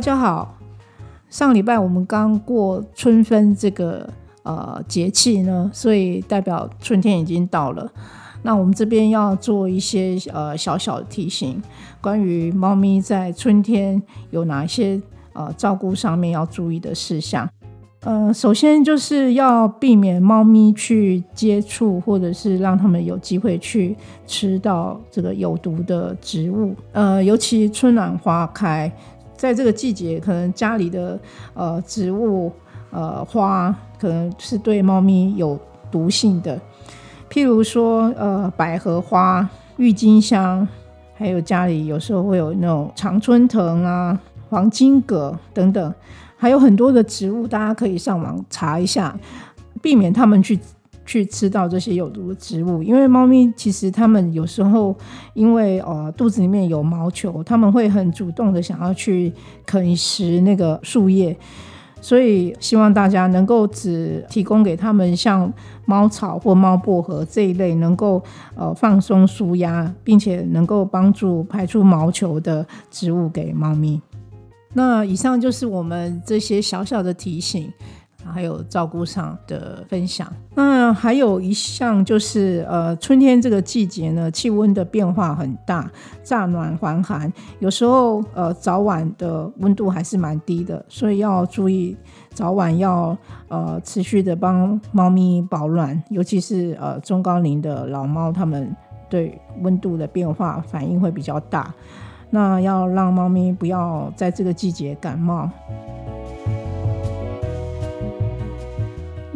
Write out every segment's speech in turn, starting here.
大家好，上礼拜我们刚过春分这个呃节气呢，所以代表春天已经到了。那我们这边要做一些呃小小的提醒，关于猫咪在春天有哪些呃照顾上面要注意的事项。呃，首先就是要避免猫咪去接触，或者是让它们有机会去吃到这个有毒的植物。呃，尤其春暖花开，在这个季节，可能家里的呃植物呃花可能是对猫咪有毒性的。譬如说，呃，百合花、郁金香，还有家里有时候会有那种常春藤啊、黄金葛等等。还有很多的植物，大家可以上网查一下，避免它们去去吃到这些有毒的植物。因为猫咪其实它们有时候因为呃肚子里面有毛球，它们会很主动的想要去啃食那个树叶，所以希望大家能够只提供给他们像猫草或猫薄荷这一类能够呃放松舒压，并且能够帮助排出毛球的植物给猫咪。那以上就是我们这些小小的提醒，还有照顾上的分享。那还有一项就是，呃，春天这个季节呢，气温的变化很大，乍暖还寒，有时候呃早晚的温度还是蛮低的，所以要注意早晚要呃持续的帮猫咪保暖，尤其是呃中高龄的老猫，它们对温度的变化反应会比较大。那要让猫咪不要在这个季节感冒。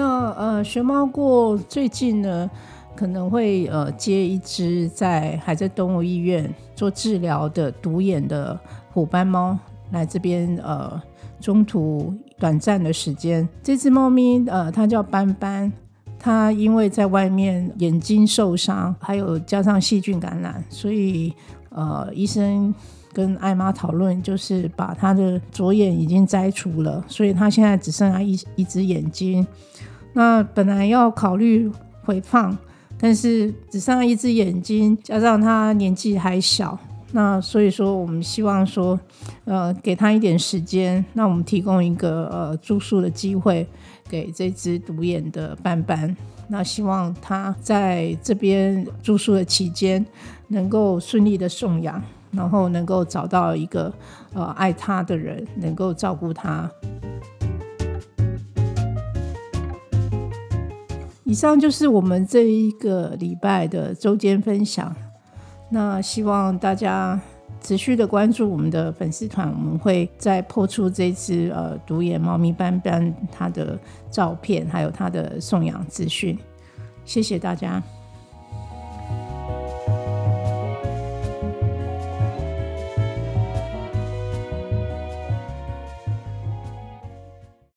那呃，熊猫过最近呢，可能会呃接一只在还在动物医院做治疗的独眼的虎斑猫来这边呃中途短暂的时间。这只猫咪呃，它叫斑斑，它因为在外面眼睛受伤，还有加上细菌感染，所以。呃，医生跟艾妈讨论，就是把他的左眼已经摘除了，所以他现在只剩下一一只眼睛。那本来要考虑回放，但是只剩下一只眼睛，加上他年纪还小，那所以说我们希望说，呃，给他一点时间，那我们提供一个呃住宿的机会给这只独眼的斑斑。那希望他在这边住宿的期间，能够顺利的送养，然后能够找到一个呃爱他的人，能够照顾他。以上就是我们这一个礼拜的周间分享。那希望大家。持续的关注我们的粉丝团，我们会再破出这只呃独眼猫咪斑斑它的照片，还有它的送养资讯。谢谢大家。